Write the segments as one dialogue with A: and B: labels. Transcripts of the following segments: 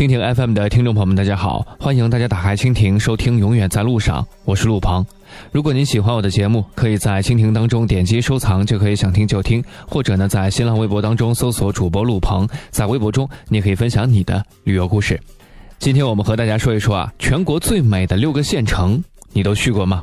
A: 蜻蜓 FM 的听众朋友们，大家好，欢迎大家打开蜻蜓收听《永远在路上》，我是陆鹏。如果您喜欢我的节目，可以在蜻蜓当中点击收藏，就可以想听就听；或者呢，在新浪微博当中搜索主播陆鹏，在微博中你可以分享你的旅游故事。今天我们和大家说一说啊，全国最美的六个县城，你都去过吗？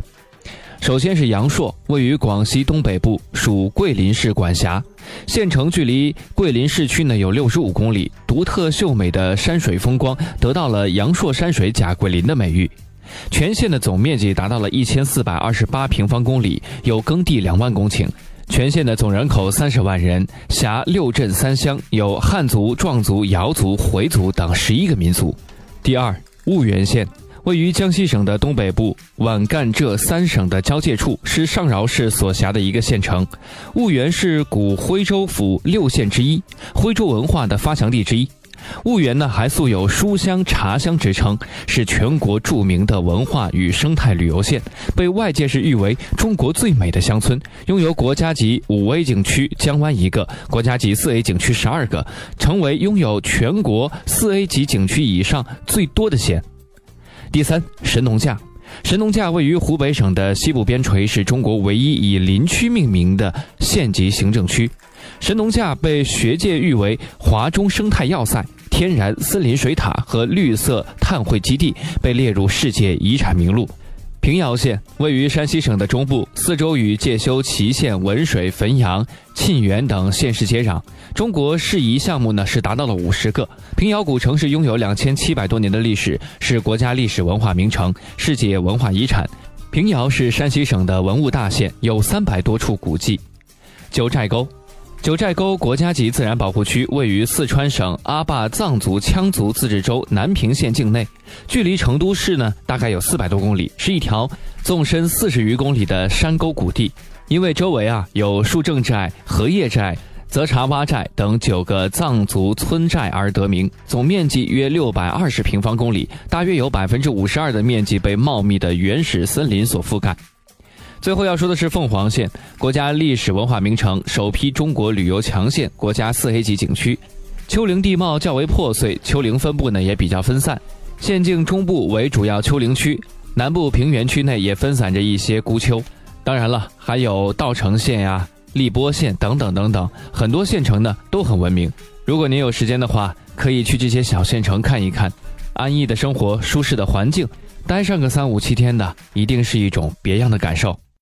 A: 首先是阳朔，位于广西东北部，属桂林市管辖。县城距离桂林市区呢有六十五公里，独特秀美的山水风光得到了阳朔山水甲桂林的美誉。全县的总面积达到了一千四百二十八平方公里，有耕地两万公顷。全县的总人口三十万人，辖六镇三乡，有汉族、壮族、瑶族、回族等十一个民族。第二，婺源县。位于江西省的东北部，皖赣浙三省的交界处，是上饶市所辖的一个县城。婺源是古徽州府六县之一，徽州文化的发祥地之一。婺源呢，还素有书香茶乡之称，是全国著名的文化与生态旅游县，被外界是誉为中国最美的乡村，拥有国家级五 A 景区江湾一个，国家级四 A 景区十二个，成为拥有全国四 A 级景区以上最多的县。第三，神农架。神农架位于湖北省的西部边陲，是中国唯一以林区命名的县级行政区。神农架被学界誉为华中生态要塞、天然森林水塔和绿色碳汇基地，被列入世界遗产名录。平遥县位于山西省的中部，四周与介休、祁县、文水、汾阳、沁源等县市接壤。中国适宜项目呢是达到了五十个。平遥古城是拥有两千七百多年的历史，是国家历史文化名城、世界文化遗产。平遥是山西省的文物大县，有三百多处古迹。九寨沟。九寨沟国家级自然保护区位于四川省阿坝藏族羌族自治州南平县境内，距离成都市呢大概有四百多公里，是一条纵深四十余公里的山沟谷地。因为周围啊有树正寨、荷叶寨、泽查洼寨等九个藏族村寨而得名，总面积约六百二十平方公里，大约有百分之五十二的面积被茂密的原始森林所覆盖。最后要说的是凤凰县，国家历史文化名城，首批中国旅游强县，国家四 A 级景区。丘陵地貌较为破碎，丘陵分布呢也比较分散。县境中部为主要丘陵区，南部平原区内也分散着一些孤丘。当然了，还有稻城县呀、荔波县等等等等，很多县城呢都很文明。如果您有时间的话，可以去这些小县城看一看，安逸的生活，舒适的环境，待上个三五七天的，一定是一种别样的感受。